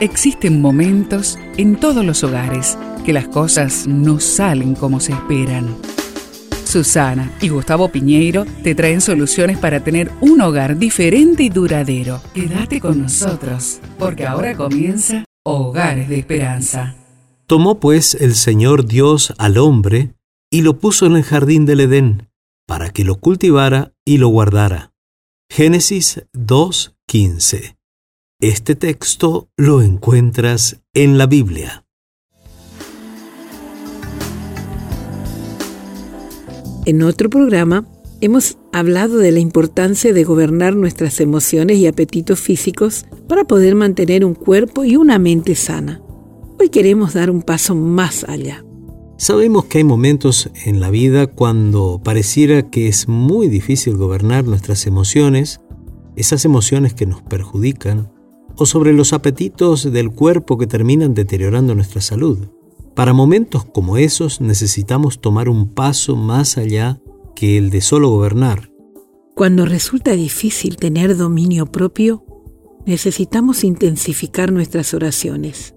Existen momentos en todos los hogares que las cosas no salen como se esperan. Susana y Gustavo Piñeiro te traen soluciones para tener un hogar diferente y duradero. Quédate con nosotros, porque ahora comienza Hogares de Esperanza. Tomó pues el Señor Dios al hombre y lo puso en el jardín del Edén, para que lo cultivara y lo guardara. Génesis 2.15 este texto lo encuentras en la Biblia. En otro programa hemos hablado de la importancia de gobernar nuestras emociones y apetitos físicos para poder mantener un cuerpo y una mente sana. Hoy queremos dar un paso más allá. Sabemos que hay momentos en la vida cuando pareciera que es muy difícil gobernar nuestras emociones, esas emociones que nos perjudican, o sobre los apetitos del cuerpo que terminan deteriorando nuestra salud. Para momentos como esos necesitamos tomar un paso más allá que el de solo gobernar. Cuando resulta difícil tener dominio propio, necesitamos intensificar nuestras oraciones,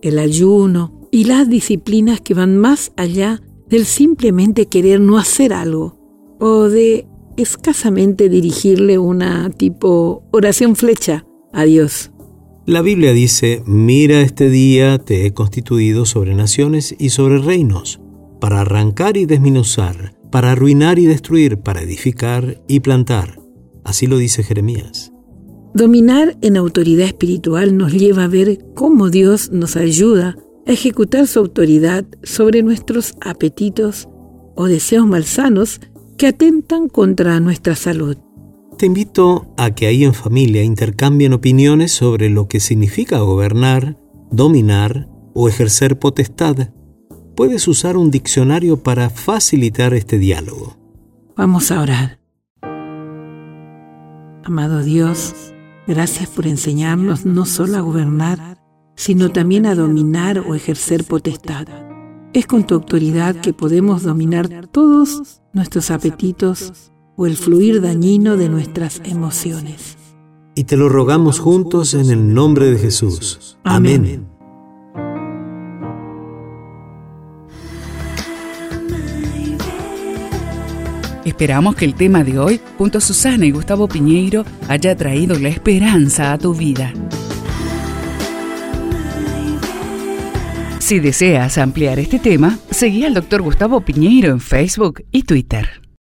el ayuno y las disciplinas que van más allá del simplemente querer no hacer algo o de escasamente dirigirle una tipo oración flecha a Dios. La Biblia dice, mira este día te he constituido sobre naciones y sobre reinos, para arrancar y desminuzar, para arruinar y destruir, para edificar y plantar. Así lo dice Jeremías. Dominar en autoridad espiritual nos lleva a ver cómo Dios nos ayuda a ejecutar su autoridad sobre nuestros apetitos o deseos malsanos que atentan contra nuestra salud. Te invito a que ahí en familia intercambien opiniones sobre lo que significa gobernar, dominar o ejercer potestad. Puedes usar un diccionario para facilitar este diálogo. Vamos a orar. Amado Dios, gracias por enseñarnos no solo a gobernar, sino también a dominar o ejercer potestad. Es con tu autoridad que podemos dominar todos nuestros apetitos, o el fluir dañino de nuestras emociones. Y te lo rogamos juntos en el nombre de Jesús. Amén. Esperamos que el tema de hoy, junto a Susana y Gustavo Piñeiro, haya traído la esperanza a tu vida. Si deseas ampliar este tema, seguí al Dr. Gustavo Piñeiro en Facebook y Twitter.